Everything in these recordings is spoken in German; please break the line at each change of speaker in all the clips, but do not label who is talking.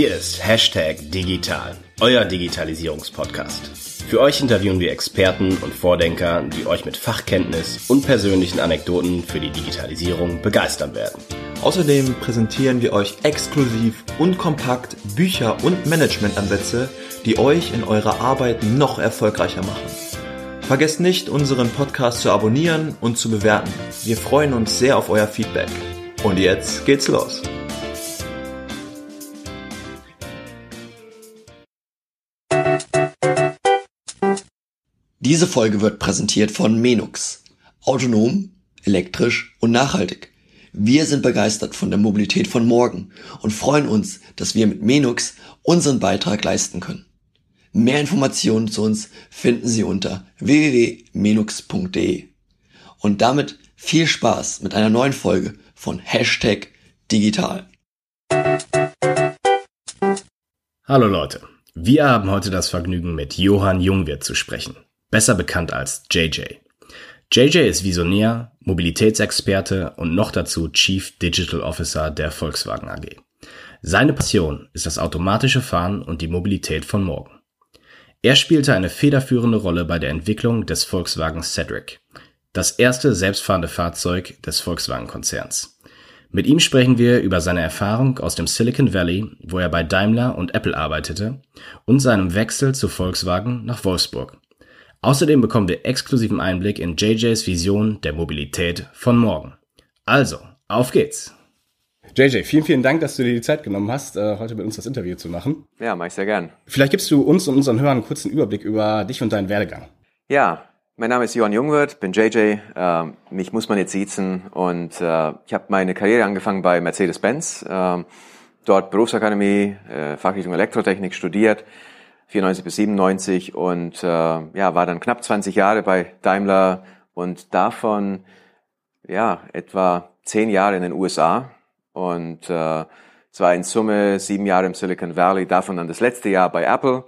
Hier ist Hashtag Digital, euer Digitalisierungspodcast. Für euch interviewen wir Experten und Vordenker, die euch mit Fachkenntnis und persönlichen Anekdoten für die Digitalisierung begeistern werden.
Außerdem präsentieren wir euch exklusiv und kompakt Bücher und Managementansätze, die euch in eurer Arbeit noch erfolgreicher machen. Vergesst nicht, unseren Podcast zu abonnieren und zu bewerten. Wir freuen uns sehr auf euer Feedback. Und jetzt geht's los.
Diese Folge wird präsentiert von Menux. Autonom, elektrisch und nachhaltig. Wir sind begeistert von der Mobilität von morgen und freuen uns, dass wir mit Menux unseren Beitrag leisten können. Mehr Informationen zu uns finden Sie unter www.menux.de. Und damit viel Spaß mit einer neuen Folge von Hashtag Digital.
Hallo Leute, wir haben heute das Vergnügen mit Johann Jungwirth zu sprechen besser bekannt als JJ. JJ ist Visionär, Mobilitätsexperte und noch dazu Chief Digital Officer der Volkswagen AG. Seine Passion ist das automatische Fahren und die Mobilität von morgen. Er spielte eine federführende Rolle bei der Entwicklung des Volkswagen Cedric, das erste selbstfahrende Fahrzeug des Volkswagen-Konzerns. Mit ihm sprechen wir über seine Erfahrung aus dem Silicon Valley, wo er bei Daimler und Apple arbeitete, und seinem Wechsel zu Volkswagen nach Wolfsburg. Außerdem bekommen wir exklusiven Einblick in JJs Vision der Mobilität von morgen. Also, auf geht's! JJ, vielen, vielen Dank, dass du dir die Zeit genommen hast, äh, heute mit uns das Interview zu machen.
Ja, mach ich sehr gern.
Vielleicht gibst du uns und unseren Hörern einen kurzen Überblick über dich und deinen Werdegang.
Ja, mein Name ist Johann Jungwirth, bin JJ. Äh, mich muss man jetzt siezen und äh, ich habe meine Karriere angefangen bei Mercedes-Benz. Äh, dort Berufsakademie, äh, Fachrichtung Elektrotechnik studiert 94 bis 97 und äh, ja, war dann knapp 20 Jahre bei Daimler und davon ja etwa zehn Jahre in den USA und äh, zwar in Summe sieben Jahre im Silicon Valley, davon dann das letzte Jahr bei Apple.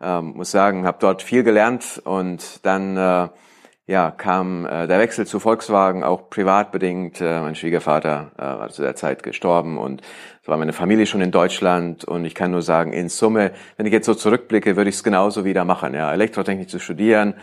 Ähm, muss sagen, habe dort viel gelernt und dann äh, ja, kam äh, der Wechsel zu Volkswagen auch privat bedingt. Äh, mein Schwiegervater äh, war zu der Zeit gestorben und es war meine Familie schon in Deutschland und ich kann nur sagen, in Summe, wenn ich jetzt so zurückblicke, würde ich es genauso wieder machen. Ja, Elektrotechnik zu studieren,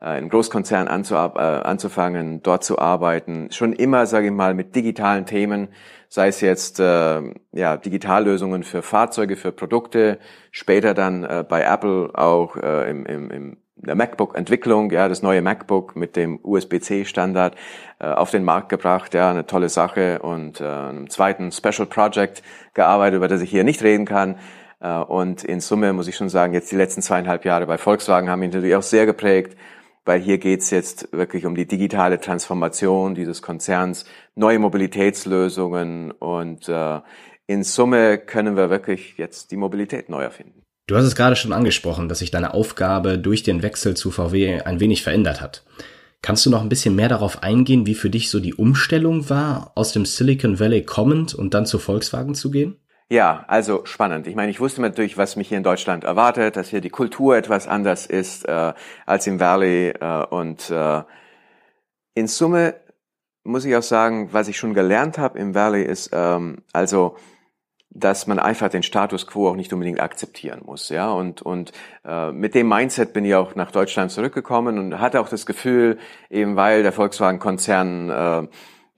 äh, in Großkonzern anzu, äh, anzufangen, dort zu arbeiten, schon immer, sage ich mal, mit digitalen Themen, sei es jetzt äh, ja Digitallösungen für Fahrzeuge, für Produkte, später dann äh, bei Apple auch äh, im, im, im der MacBook-Entwicklung, ja, das neue MacBook mit dem USB-C-Standard äh, auf den Markt gebracht, ja, eine tolle Sache und äh, einem zweiten Special Project gearbeitet, über das ich hier nicht reden kann. Äh, und in Summe muss ich schon sagen, jetzt die letzten zweieinhalb Jahre bei Volkswagen haben mich natürlich auch sehr geprägt, weil hier geht's jetzt wirklich um die digitale Transformation dieses Konzerns, neue Mobilitätslösungen und äh, in Summe können wir wirklich jetzt die Mobilität neu erfinden.
Du hast es gerade schon angesprochen, dass sich deine Aufgabe durch den Wechsel zu VW ein wenig verändert hat. Kannst du noch ein bisschen mehr darauf eingehen, wie für dich so die Umstellung war, aus dem Silicon Valley kommend und dann zu Volkswagen zu gehen?
Ja, also spannend. Ich meine, ich wusste natürlich, was mich hier in Deutschland erwartet, dass hier die Kultur etwas anders ist äh, als im Valley. Äh, und äh, in Summe muss ich auch sagen, was ich schon gelernt habe im Valley ist, ähm, also dass man einfach den Status quo auch nicht unbedingt akzeptieren muss, ja. Und und äh, mit dem Mindset bin ich auch nach Deutschland zurückgekommen und hatte auch das Gefühl, eben weil der Volkswagen-Konzern äh,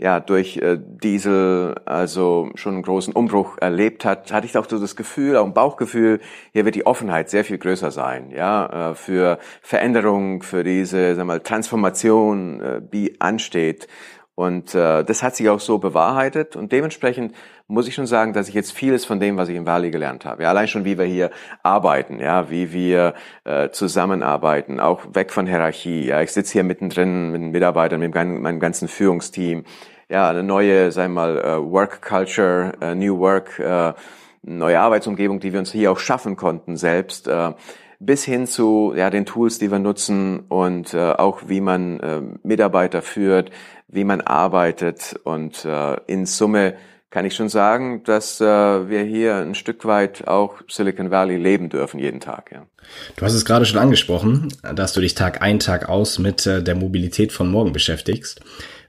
ja durch äh, Diesel also schon einen großen Umbruch erlebt hat, hatte ich auch so das Gefühl, auch ein Bauchgefühl, hier wird die Offenheit sehr viel größer sein, ja, äh, für Veränderung, für diese, sag mal, Transformation, äh, die ansteht. Und äh, das hat sich auch so bewahrheitet. Und dementsprechend muss ich schon sagen, dass ich jetzt vieles von dem, was ich im Valley gelernt habe, ja, allein schon wie wir hier arbeiten, ja, wie wir äh, zusammenarbeiten, auch weg von Hierarchie, ja, ich sitze hier mittendrin mit den Mitarbeitern, mit meinem ganzen Führungsteam, ja, eine neue, sagen wir mal, uh, Work Culture, uh, New Work, uh, neue Arbeitsumgebung, die wir uns hier auch schaffen konnten selbst, uh, bis hin zu ja, den Tools, die wir nutzen und uh, auch wie man uh, Mitarbeiter führt, wie man arbeitet und uh, in Summe kann ich schon sagen, dass äh, wir hier ein Stück weit auch Silicon Valley leben dürfen jeden Tag. Ja.
Du hast es gerade schon angesprochen, dass du dich Tag ein, Tag aus mit äh, der Mobilität von morgen beschäftigst.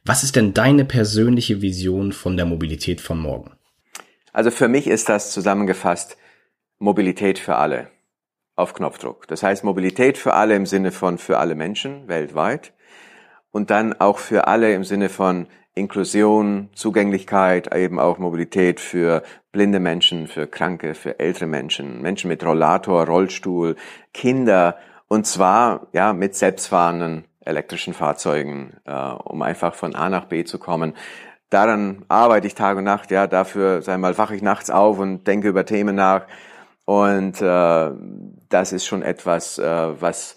Was ist denn deine persönliche Vision von der Mobilität von morgen?
Also für mich ist das zusammengefasst Mobilität für alle auf Knopfdruck. Das heißt Mobilität für alle im Sinne von für alle Menschen weltweit und dann auch für alle im Sinne von Inklusion, Zugänglichkeit, eben auch Mobilität für blinde Menschen, für Kranke, für ältere Menschen, Menschen mit Rollator, Rollstuhl, Kinder und zwar ja mit selbstfahrenden elektrischen Fahrzeugen, äh, um einfach von A nach B zu kommen. Daran arbeite ich Tag und Nacht, ja, dafür, sei mal, wache ich nachts auf und denke über Themen nach. Und äh, das ist schon etwas, äh, was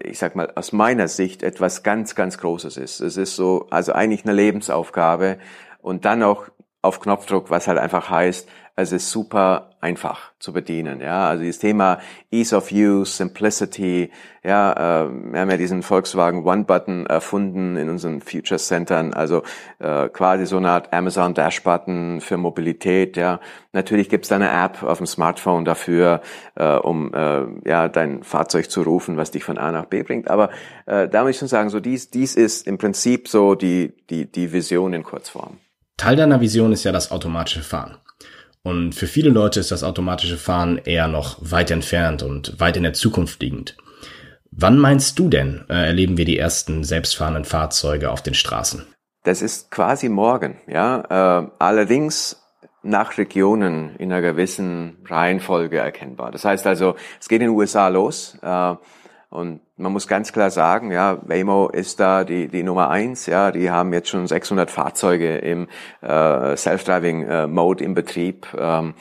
ich sag mal, aus meiner Sicht etwas ganz, ganz Großes ist. Es ist so, also eigentlich eine Lebensaufgabe und dann noch auf Knopfdruck, was halt einfach heißt, es ist super einfach zu bedienen. Ja, also das Thema Ease of Use, Simplicity. Ja, äh, wir haben ja diesen Volkswagen One Button erfunden in unseren Future Centern. Also äh, quasi so eine Art Amazon Dash Button für Mobilität. Ja, natürlich gibt's da eine App auf dem Smartphone dafür, äh, um äh, ja dein Fahrzeug zu rufen, was dich von A nach B bringt. Aber äh, da muss ich schon sagen, so dies dies ist im Prinzip so die die die Vision in Kurzform.
Teil deiner Vision ist ja das automatische Fahren. Und für viele Leute ist das automatische Fahren eher noch weit entfernt und weit in der Zukunft liegend. Wann meinst du denn, äh, erleben wir die ersten selbstfahrenden Fahrzeuge auf den Straßen?
Das ist quasi morgen, ja. Äh, allerdings nach Regionen in einer gewissen Reihenfolge erkennbar. Das heißt also, es geht in den USA los. Äh, und man muss ganz klar sagen, ja, Waymo ist da die, die Nummer eins, ja, die haben jetzt schon 600 Fahrzeuge im äh, Self-Driving-Mode äh, im Betrieb. Ähm,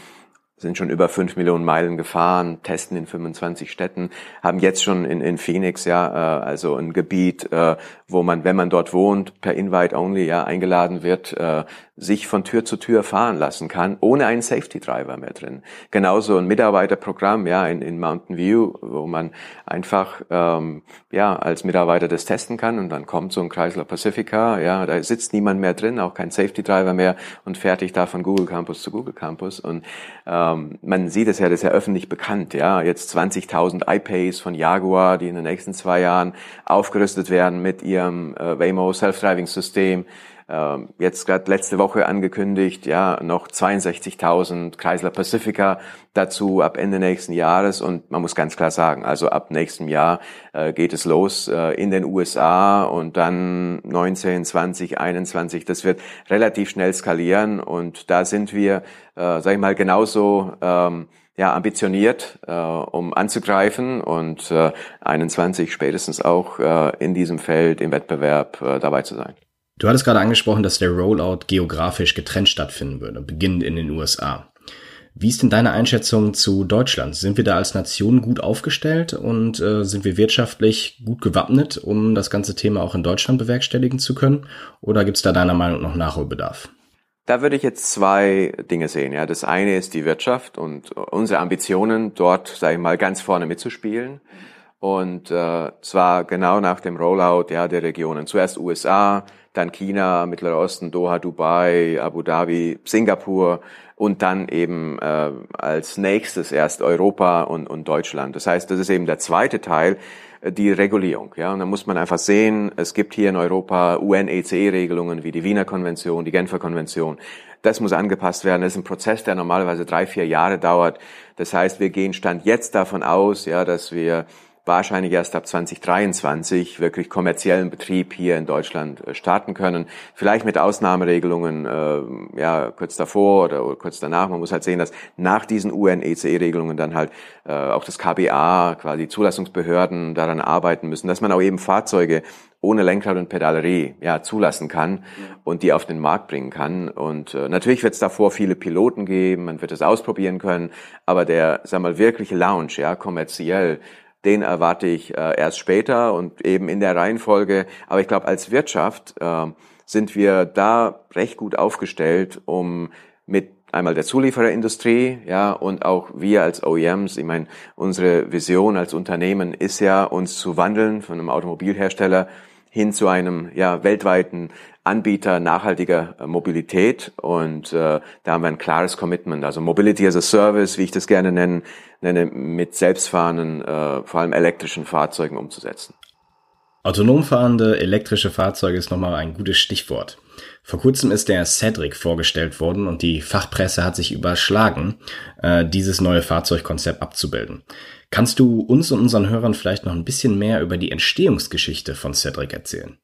sind schon über fünf Millionen Meilen gefahren, testen in 25 Städten, haben jetzt schon in, in Phoenix ja äh, also ein Gebiet, äh, wo man, wenn man dort wohnt, per Invite Only ja eingeladen wird, äh, sich von Tür zu Tür fahren lassen kann, ohne einen Safety Driver mehr drin. Genauso ein Mitarbeiterprogramm ja in, in Mountain View, wo man einfach ähm, ja als Mitarbeiter das testen kann und dann kommt so ein Chrysler Pacifica, ja, da sitzt niemand mehr drin, auch kein Safety Driver mehr und fertig da von Google Campus zu Google Campus und ähm, man sieht es ja, das ist ja öffentlich bekannt, ja, jetzt 20.000 iPays von Jaguar, die in den nächsten zwei Jahren aufgerüstet werden mit ihrem äh, Waymo Self-Driving System ähm, jetzt gerade letzte Woche angekündigt, ja, noch 62.000 Chrysler Pacifica dazu ab Ende nächsten Jahres. Und man muss ganz klar sagen, also ab nächstem Jahr äh, geht es los äh, in den USA und dann 19, 20, 21, das wird relativ schnell skalieren. Und da sind wir, äh, sag ich mal, genauso ähm, ja, ambitioniert, äh, um anzugreifen und äh, 21 spätestens auch äh, in diesem Feld im Wettbewerb äh, dabei zu sein.
Du hattest gerade angesprochen, dass der Rollout geografisch getrennt stattfinden würde, beginnend in den USA. Wie ist denn deine Einschätzung zu Deutschland? Sind wir da als Nation gut aufgestellt und äh, sind wir wirtschaftlich gut gewappnet, um das ganze Thema auch in Deutschland bewerkstelligen zu können? Oder gibt es da deiner Meinung nach Nachholbedarf?
Da würde ich jetzt zwei Dinge sehen. Ja, das eine ist die Wirtschaft und unsere Ambitionen, dort, sage ich mal, ganz vorne mitzuspielen. Und äh, zwar genau nach dem Rollout ja, der Regionen. Zuerst USA, dann China, Mittlerer Osten, Doha, Dubai, Abu Dhabi, Singapur und dann eben äh, als nächstes erst Europa und, und Deutschland. Das heißt, das ist eben der zweite Teil, die Regulierung. Ja, und da muss man einfach sehen, es gibt hier in Europa UNECE-Regelungen wie die Wiener Konvention, die Genfer Konvention. Das muss angepasst werden. Das ist ein Prozess, der normalerweise drei, vier Jahre dauert. Das heißt, wir gehen Stand jetzt davon aus, ja, dass wir wahrscheinlich erst ab 2023 wirklich kommerziellen Betrieb hier in Deutschland äh, starten können. Vielleicht mit Ausnahmeregelungen äh, ja kurz davor oder, oder kurz danach. Man muss halt sehen, dass nach diesen UN-ECE-Regelungen dann halt äh, auch das KBA, quasi Zulassungsbehörden daran arbeiten müssen, dass man auch eben Fahrzeuge ohne Lenkrad und Pedalerie ja zulassen kann und die auf den Markt bringen kann. Und äh, natürlich wird es davor viele Piloten geben, man wird es ausprobieren können, aber der, sag mal, wirkliche Launch, ja, kommerziell den erwarte ich äh, erst später und eben in der Reihenfolge. Aber ich glaube, als Wirtschaft äh, sind wir da recht gut aufgestellt, um mit einmal der Zuliefererindustrie, ja, und auch wir als OEMs. Ich meine, unsere Vision als Unternehmen ist ja, uns zu wandeln von einem Automobilhersteller hin zu einem ja, weltweiten Anbieter nachhaltiger äh, Mobilität und äh, da haben wir ein klares Commitment. Also Mobility as a Service, wie ich das gerne nenne, nenne mit selbstfahrenden, äh, vor allem elektrischen Fahrzeugen umzusetzen.
Autonom fahrende elektrische Fahrzeuge ist nochmal ein gutes Stichwort. Vor kurzem ist der Cedric vorgestellt worden und die Fachpresse hat sich überschlagen, äh, dieses neue Fahrzeugkonzept abzubilden. Kannst du uns und unseren Hörern vielleicht noch ein bisschen mehr über die Entstehungsgeschichte von Cedric erzählen?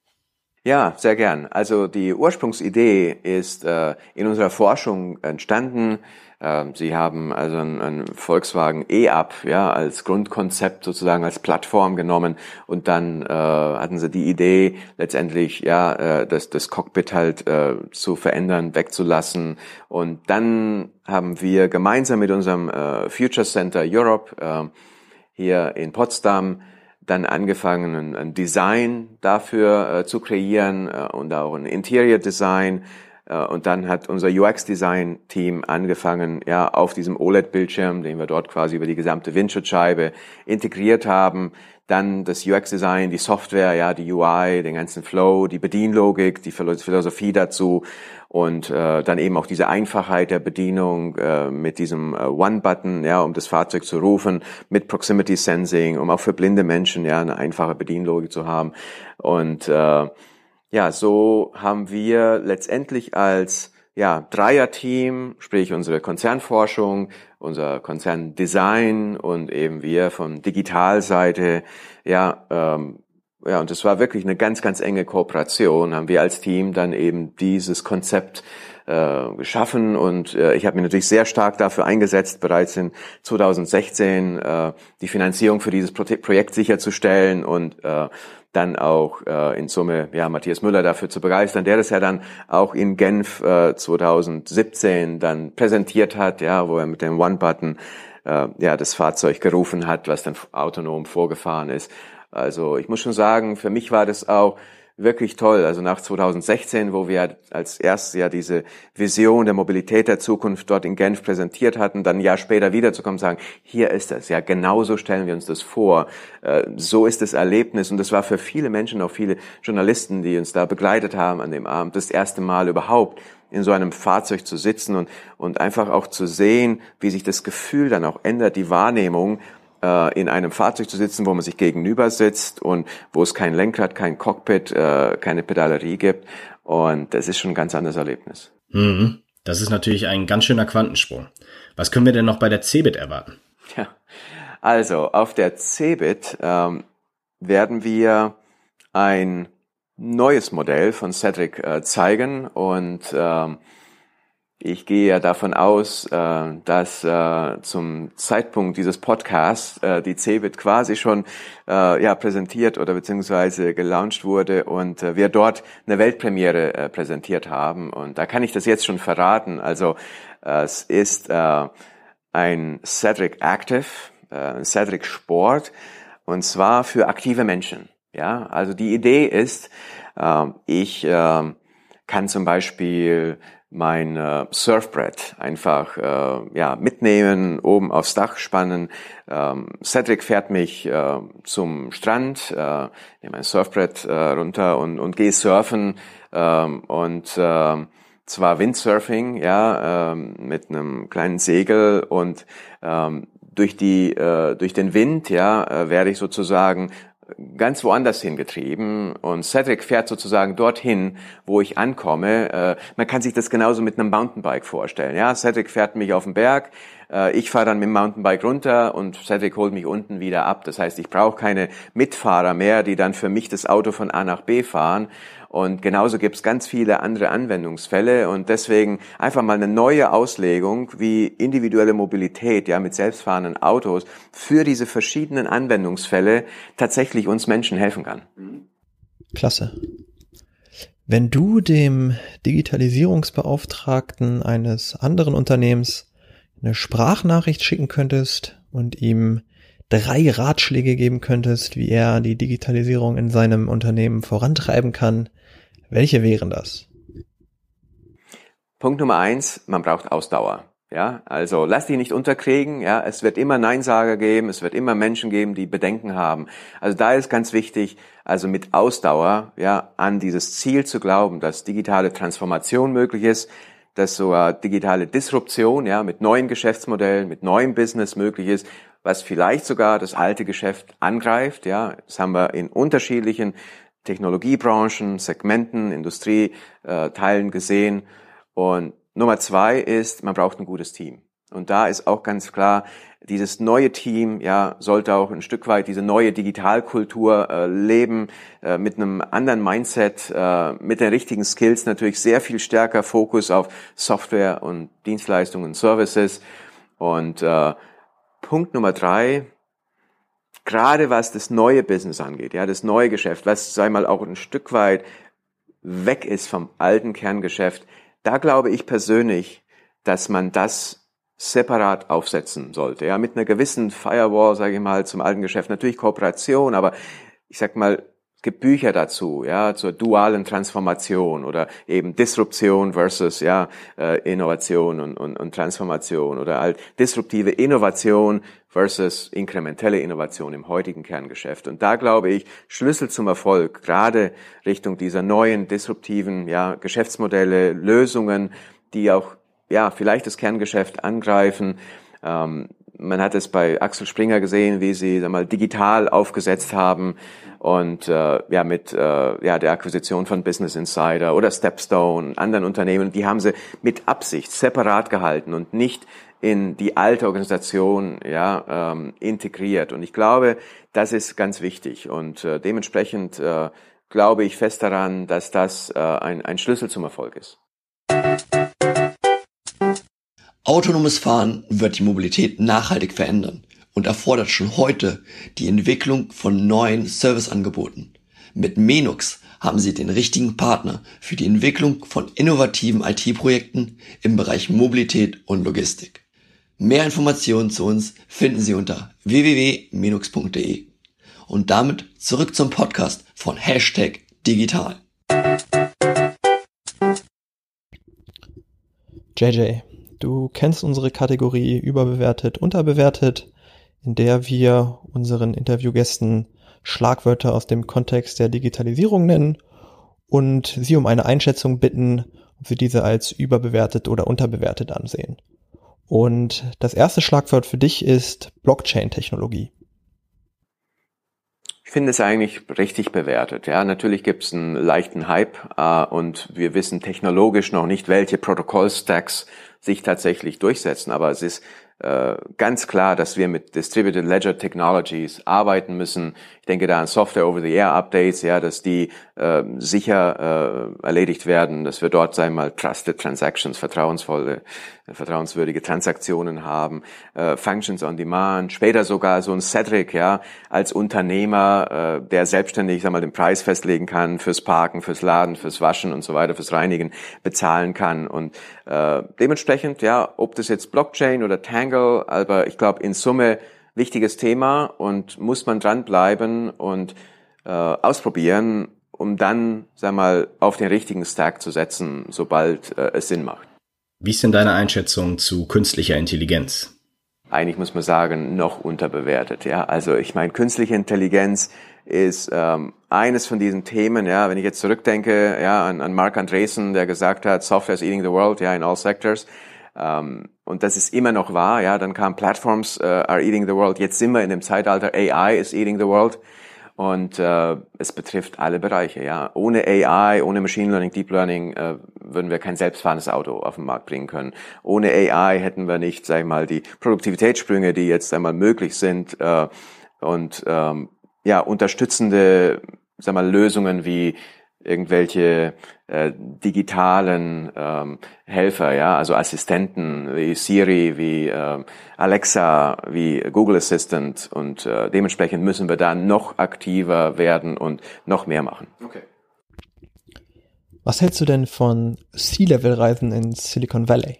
Ja, sehr gern. Also die Ursprungsidee ist äh, in unserer Forschung entstanden. Ähm, Sie haben also ein, ein Volkswagen E-Up ja, als Grundkonzept sozusagen als Plattform genommen und dann äh, hatten Sie die Idee letztendlich ja äh, das, das Cockpit halt äh, zu verändern, wegzulassen und dann haben wir gemeinsam mit unserem äh, Future Center Europe äh, hier in Potsdam dann angefangen, ein, Design dafür äh, zu kreieren äh, und auch ein Interior Design und dann hat unser UX-Design-Team angefangen, ja, auf diesem OLED-Bildschirm, den wir dort quasi über die gesamte Windschutzscheibe integriert haben, dann das UX-Design, die Software, ja, die UI, den ganzen Flow, die Bedienlogik, die Philosophie dazu. Und äh, dann eben auch diese Einfachheit der Bedienung äh, mit diesem äh, One-Button, ja, um das Fahrzeug zu rufen, mit Proximity Sensing, um auch für blinde Menschen ja eine einfache Bedienlogik zu haben. Und äh, ja, so haben wir letztendlich als ja, Dreier-Team, sprich unsere Konzernforschung, unser Konzerndesign und eben wir von Digitalseite, ja, ähm, ja, und es war wirklich eine ganz, ganz enge Kooperation, haben wir als Team dann eben dieses Konzept äh, geschaffen und äh, ich habe mich natürlich sehr stark dafür eingesetzt, bereits in 2016 äh, die Finanzierung für dieses Pro Projekt sicherzustellen und äh, dann auch äh, in Summe ja Matthias Müller dafür zu begeistern, der das ja dann auch in Genf äh, 2017 dann präsentiert hat, ja, wo er mit dem One Button äh, ja das Fahrzeug gerufen hat, was dann autonom vorgefahren ist. Also ich muss schon sagen, für mich war das auch wirklich toll. Also nach 2016, wo wir als erstes ja diese Vision der Mobilität der Zukunft dort in Genf präsentiert hatten, dann ein Jahr später wiederzukommen und sagen, hier ist es, ja, genauso stellen wir uns das vor. Äh, so ist das Erlebnis. Und das war für viele Menschen, auch viele Journalisten, die uns da begleitet haben an dem Abend, das erste Mal überhaupt in so einem Fahrzeug zu sitzen und, und einfach auch zu sehen, wie sich das Gefühl dann auch ändert, die Wahrnehmung, äh, in einem Fahrzeug zu sitzen, wo man sich gegenüber sitzt und wo es kein Lenkrad, kein Cockpit, äh, keine Pedalerie gibt. Und das ist schon ein ganz anderes Erlebnis.
Mhm. Das ist natürlich ein ganz schöner Quantensprung. Was können wir denn noch bei der Cebit erwarten?
Ja, also auf der Cebit ähm, werden wir ein neues Modell von Cedric äh, zeigen und ähm, ich gehe ja davon aus, äh, dass äh, zum Zeitpunkt dieses Podcasts äh, die CeBIT quasi schon ja, präsentiert oder beziehungsweise gelauncht wurde und wir dort eine Weltpremiere präsentiert haben. Und da kann ich das jetzt schon verraten. Also es ist ein Cedric Active, ein Cedric Sport und zwar für aktive Menschen. Ja, also die Idee ist, ich kann zum Beispiel mein äh, Surfbrett einfach äh, ja mitnehmen, oben aufs Dach spannen. Ähm, Cedric fährt mich äh, zum Strand, äh, nehme mein Surfbrett äh, runter und, und gehe surfen ähm, und äh, zwar Windsurfing, ja, ähm, mit einem kleinen Segel und ähm, durch die äh, durch den Wind, ja, äh, werde ich sozusagen ganz woanders hingetrieben und Cedric fährt sozusagen dorthin, wo ich ankomme. Äh, man kann sich das genauso mit einem Mountainbike vorstellen. Ja, Cedric fährt mich auf den Berg, äh, ich fahre dann mit dem Mountainbike runter und Cedric holt mich unten wieder ab. Das heißt, ich brauche keine Mitfahrer mehr, die dann für mich das Auto von A nach B fahren. Und genauso gibt es ganz viele andere Anwendungsfälle und deswegen einfach mal eine neue Auslegung, wie individuelle Mobilität ja mit selbstfahrenden Autos für diese verschiedenen Anwendungsfälle tatsächlich uns Menschen helfen kann.
Klasse. Wenn du dem Digitalisierungsbeauftragten eines anderen Unternehmens eine Sprachnachricht schicken könntest und ihm drei Ratschläge geben könntest, wie er die Digitalisierung in seinem Unternehmen vorantreiben kann, welche wären das?
Punkt Nummer eins, man braucht Ausdauer. Ja, also lass dich nicht unterkriegen. Ja, es wird immer Neinsager geben, es wird immer Menschen geben, die Bedenken haben. Also da ist ganz wichtig, also mit Ausdauer, ja, an dieses Ziel zu glauben, dass digitale Transformation möglich ist, dass sogar digitale Disruption, ja, mit neuen Geschäftsmodellen, mit neuem Business möglich ist, was vielleicht sogar das alte Geschäft angreift, ja. Das haben wir in unterschiedlichen Technologiebranchen, Segmenten, Industrieteilen äh, gesehen. Und Nummer zwei ist, man braucht ein gutes Team. Und da ist auch ganz klar, dieses neue Team ja sollte auch ein Stück weit diese neue Digitalkultur äh, leben äh, mit einem anderen Mindset, äh, mit den richtigen Skills natürlich sehr viel stärker Fokus auf Software und Dienstleistungen und Services. Und äh, Punkt Nummer drei, gerade was das neue Business angeht, ja, das neue Geschäft, was, sei mal, auch ein Stück weit weg ist vom alten Kerngeschäft, da glaube ich persönlich, dass man das separat aufsetzen sollte, ja, mit einer gewissen Firewall, sage ich mal, zum alten Geschäft, natürlich Kooperation, aber ich sag mal, gibt Bücher dazu, ja, zur dualen Transformation oder eben Disruption versus ja äh, Innovation und, und, und Transformation oder halt disruptive Innovation versus inkrementelle Innovation im heutigen Kerngeschäft. Und da glaube ich, Schlüssel zum Erfolg, gerade Richtung dieser neuen disruptiven ja, Geschäftsmodelle, Lösungen, die auch ja vielleicht das Kerngeschäft angreifen. Ähm, man hat es bei Axel Springer gesehen, wie sie sag mal, digital aufgesetzt haben und äh, ja mit äh, ja der Akquisition von Business Insider oder Stepstone, anderen Unternehmen, die haben sie mit Absicht separat gehalten und nicht in die alte Organisation ja ähm, integriert. Und ich glaube, das ist ganz wichtig und äh, dementsprechend äh, glaube ich fest daran, dass das äh, ein, ein Schlüssel zum Erfolg ist.
Autonomes Fahren wird die Mobilität nachhaltig verändern und erfordert schon heute die Entwicklung von neuen Serviceangeboten. Mit Menux haben Sie den richtigen Partner für die Entwicklung von innovativen IT-Projekten im Bereich Mobilität und Logistik. Mehr Informationen zu uns finden Sie unter www.menux.de. Und damit zurück zum Podcast von Hashtag Digital.
JJ, du kennst unsere Kategorie überbewertet, unterbewertet in der wir unseren Interviewgästen Schlagwörter aus dem Kontext der Digitalisierung nennen und sie um eine Einschätzung bitten, ob sie diese als überbewertet oder unterbewertet ansehen. Und das erste Schlagwort für dich ist Blockchain-Technologie.
Finde es eigentlich richtig bewertet. Ja, natürlich gibt es einen leichten Hype äh, und wir wissen technologisch noch nicht, welche Protokollstacks sich tatsächlich durchsetzen. Aber es ist äh, ganz klar, dass wir mit Distributed Ledger Technologies arbeiten müssen. Ich denke da an Software Over-the-Air Updates, ja, dass die äh, sicher äh, erledigt werden, dass wir dort, sagen wir mal, Trusted Transactions, vertrauensvolle, äh, vertrauenswürdige Transaktionen haben, äh, Functions on Demand, später sogar so ein Cedric, ja, als Unternehmer, äh, der selbstständig, sag mal, den Preis festlegen kann fürs Parken, fürs Laden, fürs Waschen und so weiter, fürs Reinigen bezahlen kann. Und äh, dementsprechend, ja, ob das jetzt Blockchain oder Tangle, aber ich glaube in Summe wichtiges Thema und muss man dranbleiben und äh, ausprobieren, um dann, sag mal, auf den richtigen Stack zu setzen, sobald äh, es Sinn macht.
Wie ist denn deine Einschätzung zu künstlicher Intelligenz?
Eigentlich muss man sagen, noch unterbewertet. Ja, also ich meine, künstliche Intelligenz ist ähm, eines von diesen Themen. Ja, wenn ich jetzt zurückdenke, ja, an, an Mark Andreessen, der gesagt hat, Software is eating the world, ja, in all sectors. Ähm, und das ist immer noch wahr. Ja, dann kam Platforms uh, are eating the world. Jetzt sind wir in dem Zeitalter AI is eating the world. Und äh, es betrifft alle Bereiche. Ja, ohne AI, ohne Machine Learning, Deep Learning äh, würden wir kein selbstfahrendes Auto auf den Markt bringen können. Ohne AI hätten wir nicht, sag ich mal, die Produktivitätssprünge, die jetzt einmal möglich sind äh, und ähm, ja unterstützende, sag mal, Lösungen wie irgendwelche äh, digitalen ähm, Helfer, ja, also Assistenten wie Siri, wie äh, Alexa, wie Google Assistant und äh, dementsprechend müssen wir da noch aktiver werden und noch mehr machen. Okay.
Was hältst du denn von Sea-Level-Reisen in Silicon Valley?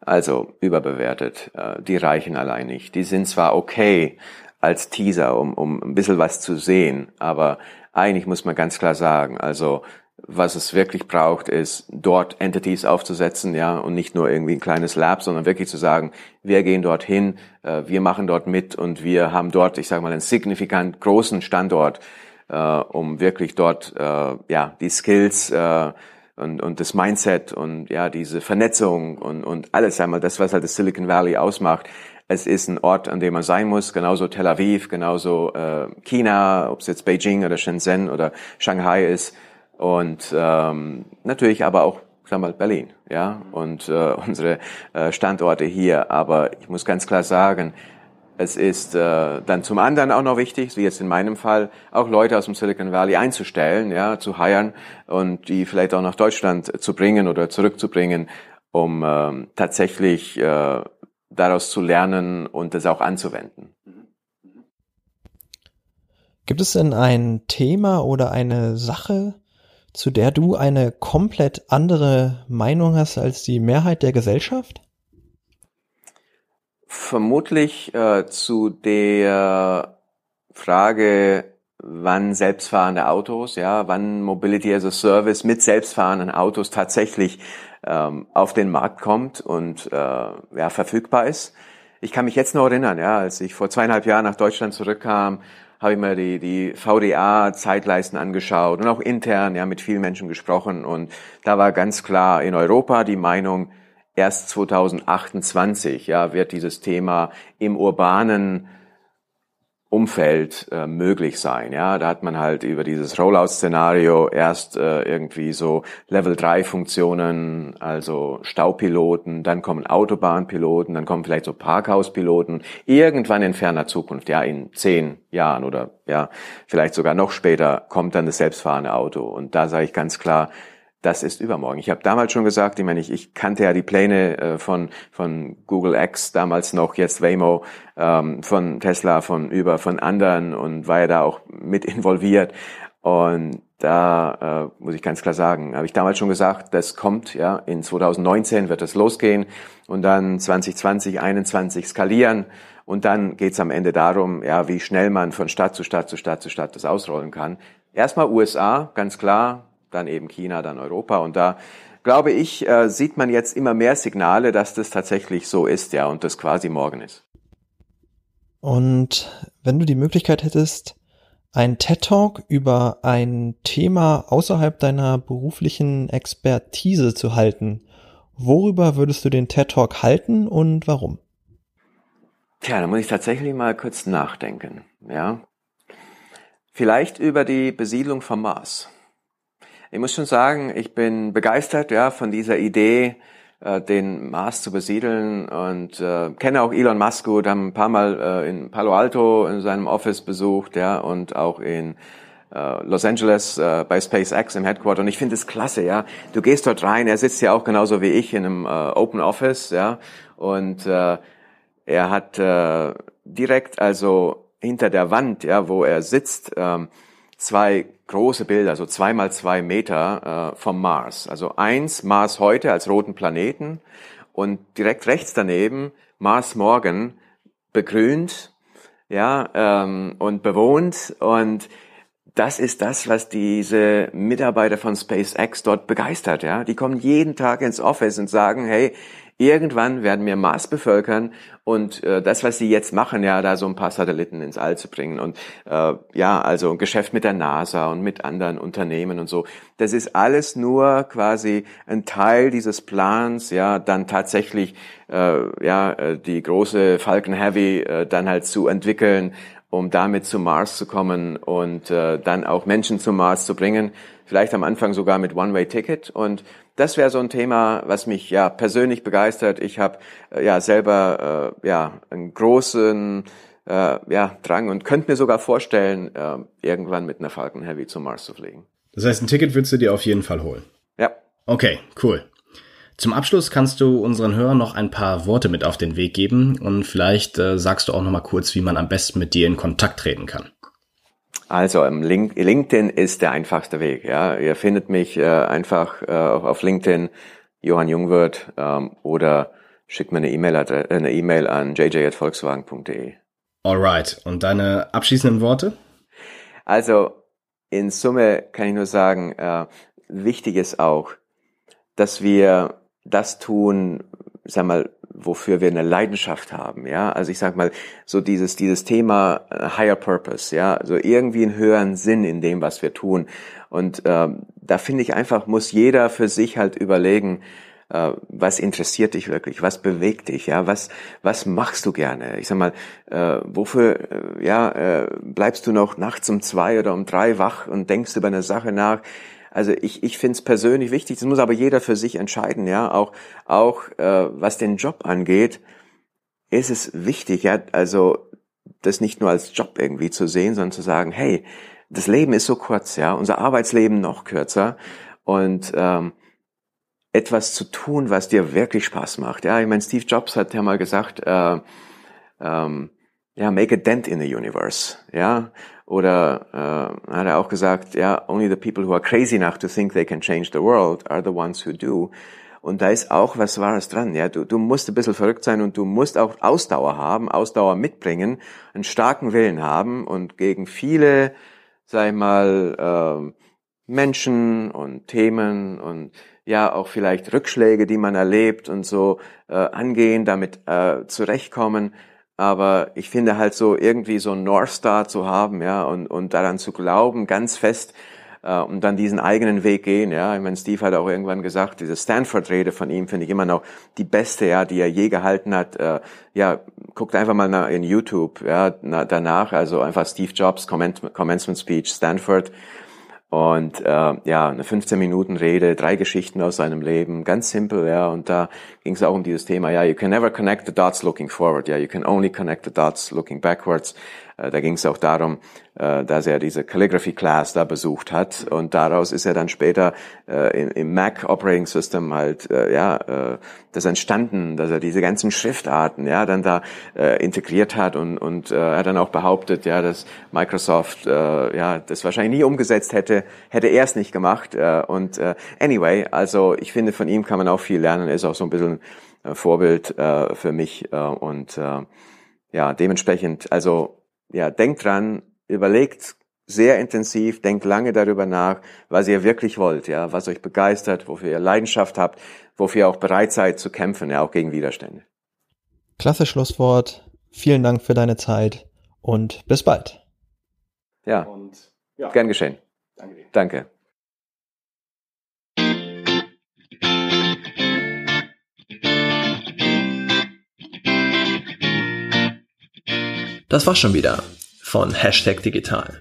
Also überbewertet. Äh, die reichen allein nicht. Die sind zwar okay als Teaser, um, um ein bisschen was zu sehen, aber eigentlich muss man ganz klar sagen, also was es wirklich braucht, ist dort Entities aufzusetzen, ja, und nicht nur irgendwie ein kleines Lab, sondern wirklich zu sagen, wir gehen dorthin, äh, wir machen dort mit und wir haben dort, ich sage mal, einen signifikant großen Standort, äh, um wirklich dort, äh, ja, die Skills äh, und, und das Mindset und ja, diese Vernetzung und, und alles einmal, das, was halt das Silicon Valley ausmacht, es ist ein Ort, an dem man sein muss, genauso Tel Aviv, genauso äh, China, ob es jetzt Beijing oder Shenzhen oder Shanghai ist und ähm, natürlich aber auch sag mal Berlin, ja und äh, unsere äh, Standorte hier. Aber ich muss ganz klar sagen, es ist äh, dann zum anderen auch noch wichtig, wie jetzt in meinem Fall, auch Leute aus dem Silicon Valley einzustellen, ja, zu heiren und die vielleicht auch nach Deutschland zu bringen oder zurückzubringen, um ähm, tatsächlich äh, daraus zu lernen und das auch anzuwenden.
Gibt es denn ein Thema oder eine Sache, zu der du eine komplett andere Meinung hast als die Mehrheit der Gesellschaft?
Vermutlich äh, zu der Frage, wann selbstfahrende Autos, ja, wann Mobility as a Service mit selbstfahrenden Autos tatsächlich ähm, auf den Markt kommt und äh, ja, verfügbar ist. Ich kann mich jetzt noch erinnern, ja, als ich vor zweieinhalb Jahren nach Deutschland zurückkam, habe ich mir die, die VDA-Zeitleisten angeschaut und auch intern ja mit vielen Menschen gesprochen. Und da war ganz klar in Europa die Meinung, erst 2028 ja, wird dieses Thema im urbanen Umfeld äh, möglich sein. Ja, da hat man halt über dieses Rollout-Szenario erst äh, irgendwie so Level 3 Funktionen, also Staupiloten, dann kommen Autobahnpiloten, dann kommen vielleicht so Parkhauspiloten. Irgendwann in ferner Zukunft, ja, in zehn Jahren oder ja, vielleicht sogar noch später kommt dann das selbstfahrende Auto. Und da sage ich ganz klar, das ist übermorgen. Ich habe damals schon gesagt, ich meine, ich, ich kannte ja die Pläne äh, von, von Google X damals noch, jetzt Waymo, ähm, von Tesla, von Uber, von anderen und war ja da auch mit involviert. Und da äh, muss ich ganz klar sagen, habe ich damals schon gesagt, das kommt, ja, in 2019 wird es losgehen und dann 2020, 21 skalieren und dann geht's am Ende darum, ja, wie schnell man von Stadt zu Stadt zu Stadt zu Stadt das ausrollen kann. Erstmal USA, ganz klar, dann eben China, dann Europa. Und da glaube ich, äh, sieht man jetzt immer mehr Signale, dass das tatsächlich so ist, ja, und das quasi morgen ist.
Und wenn du die Möglichkeit hättest, ein TED Talk über ein Thema außerhalb deiner beruflichen Expertise zu halten, worüber würdest du den TED Talk halten und warum?
Tja, da muss ich tatsächlich mal kurz nachdenken, ja. Vielleicht über die Besiedlung vom Mars. Ich muss schon sagen, ich bin begeistert ja von dieser Idee, äh, den Mars zu besiedeln und äh, kenne auch Elon Musk gut, haben ein paar Mal äh, in Palo Alto in seinem Office besucht, ja, und auch in äh, Los Angeles äh, bei SpaceX im Headquarter und ich finde es klasse, ja. Du gehst dort rein, er sitzt ja auch genauso wie ich in einem äh, Open Office, ja, und äh, er hat äh, direkt also hinter der Wand, ja, wo er sitzt, ähm, zwei große Bilder, so zwei mal zwei Meter äh, vom Mars. Also eins Mars heute als roten Planeten und direkt rechts daneben Mars morgen begrünt, ja ähm, und bewohnt und das ist das, was diese Mitarbeiter von SpaceX dort begeistert, ja. Die kommen jeden Tag ins Office und sagen, hey, Irgendwann werden wir Mars bevölkern und äh, das, was sie jetzt machen, ja, da so ein paar Satelliten ins All zu bringen und äh, ja, also ein Geschäft mit der NASA und mit anderen Unternehmen und so, das ist alles nur quasi ein Teil dieses Plans, ja, dann tatsächlich äh, ja äh, die große Falcon Heavy äh, dann halt zu entwickeln, um damit zu Mars zu kommen und äh, dann auch Menschen zum Mars zu bringen vielleicht am Anfang sogar mit One-Way-Ticket. Und das wäre so ein Thema, was mich ja persönlich begeistert. Ich habe äh, ja selber äh, ja einen großen äh, ja, Drang und könnte mir sogar vorstellen, äh, irgendwann mit einer Falcon Heavy zum Mars zu fliegen.
Das heißt, ein Ticket würdest du dir auf jeden Fall holen.
Ja.
Okay, cool. Zum Abschluss kannst du unseren Hörern noch ein paar Worte mit auf den Weg geben und vielleicht äh, sagst du auch noch mal kurz, wie man am besten mit dir in Kontakt treten kann.
Also Link, LinkedIn ist der einfachste Weg. Ja, ihr findet mich äh, einfach äh, auf LinkedIn Johann Jungwirth ähm, oder schickt mir eine E-Mail eine E-Mail an jj@volkswagen.de.
Alright. Und deine abschließenden Worte?
Also in Summe kann ich nur sagen, äh, wichtig ist auch, dass wir das tun, sag mal, wofür wir eine Leidenschaft haben, ja. Also ich sag mal, so dieses, dieses Thema äh, Higher Purpose, ja, also irgendwie einen höheren Sinn in dem, was wir tun. Und ähm, da finde ich einfach, muss jeder für sich halt überlegen, äh, was interessiert dich wirklich, was bewegt dich, ja, was was machst du gerne? Ich sag mal, äh, wofür äh, ja äh, bleibst du noch nachts um zwei oder um drei wach und denkst über eine Sache nach? Also ich, ich finde es persönlich wichtig, das muss aber jeder für sich entscheiden, ja, auch, auch äh, was den Job angeht, ist es wichtig, ja, also das nicht nur als Job irgendwie zu sehen, sondern zu sagen, hey, das Leben ist so kurz, ja, unser Arbeitsleben noch kürzer und ähm, etwas zu tun, was dir wirklich Spaß macht. Ja, ich meine, Steve Jobs hat ja mal gesagt, äh, ähm, ja, make a dent in the universe. Ja, oder äh, hat er auch gesagt, ja, only the people who are crazy enough to think they can change the world are the ones who do. Und da ist auch was Wahres dran. Ja, du, du musst ein bisschen verrückt sein und du musst auch Ausdauer haben, Ausdauer mitbringen, einen starken Willen haben und gegen viele, sag ich mal, äh, Menschen und Themen und ja auch vielleicht Rückschläge, die man erlebt und so äh, angehen, damit äh, zurechtkommen aber ich finde halt so irgendwie so ein North Star zu haben, ja, und, und daran zu glauben, ganz fest, äh, und dann diesen eigenen Weg gehen, ja. Ich meine, Steve hat auch irgendwann gesagt, diese Stanford-Rede von ihm finde ich immer noch die beste, ja, die er je gehalten hat. Äh, ja, guckt einfach mal nach, in YouTube, ja, na, danach, also einfach Steve Jobs Commencement Speech, Stanford. Und äh, ja, eine 15 Minuten Rede, drei Geschichten aus seinem Leben, ganz simpel, ja. Und da ging es auch um dieses Thema, ja, you can never connect the dots looking forward, ja, you can only connect the dots looking backwards. Äh, da ging es auch darum, äh, dass er diese Calligraphy Class da besucht hat. Und daraus ist er dann später äh, im, Mac Operating System halt ja das entstanden, dass er diese ganzen Schriftarten ja dann da integriert hat und und er hat dann auch behauptet ja, dass Microsoft ja das wahrscheinlich nie umgesetzt hätte, hätte er es nicht gemacht. Und anyway, also ich finde von ihm kann man auch viel lernen, er ist auch so ein bisschen Vorbild für mich und ja dementsprechend also ja, denkt dran, überlegt sehr intensiv, denkt lange darüber nach, was ihr wirklich wollt, ja, was euch begeistert, wofür ihr Leidenschaft habt, wofür ihr auch bereit seid zu kämpfen, ja, auch gegen Widerstände.
Klasse Schlusswort. Vielen Dank für deine Zeit und bis bald.
Ja. Und, ja. Gern geschehen. Danke. Dir. Danke.
Das war's schon wieder von Hashtag Digital.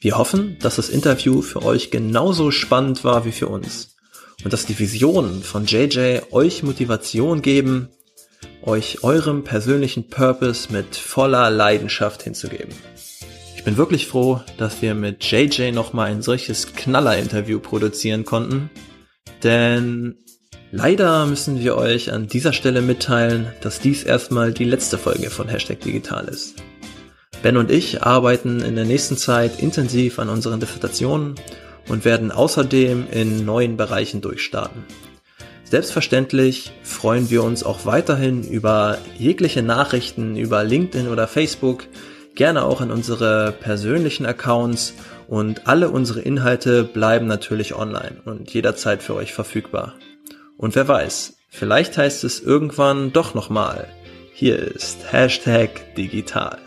Wir hoffen, dass das Interview für euch genauso spannend war wie für uns und dass die Visionen von JJ euch Motivation geben, euch eurem persönlichen Purpose mit voller Leidenschaft hinzugeben. Ich bin wirklich froh, dass wir mit JJ nochmal ein solches Knaller-Interview produzieren konnten, denn leider müssen wir euch an dieser Stelle mitteilen, dass dies erstmal die letzte Folge von Hashtag Digital ist. Ben und ich arbeiten in der nächsten Zeit intensiv an unseren Dissertationen und werden außerdem in neuen Bereichen durchstarten. Selbstverständlich freuen wir uns auch weiterhin über jegliche Nachrichten über LinkedIn oder Facebook, gerne auch an unsere persönlichen Accounts und alle unsere Inhalte bleiben natürlich online und jederzeit für euch verfügbar. Und wer weiß, vielleicht heißt es irgendwann doch nochmal, hier ist Hashtag digital.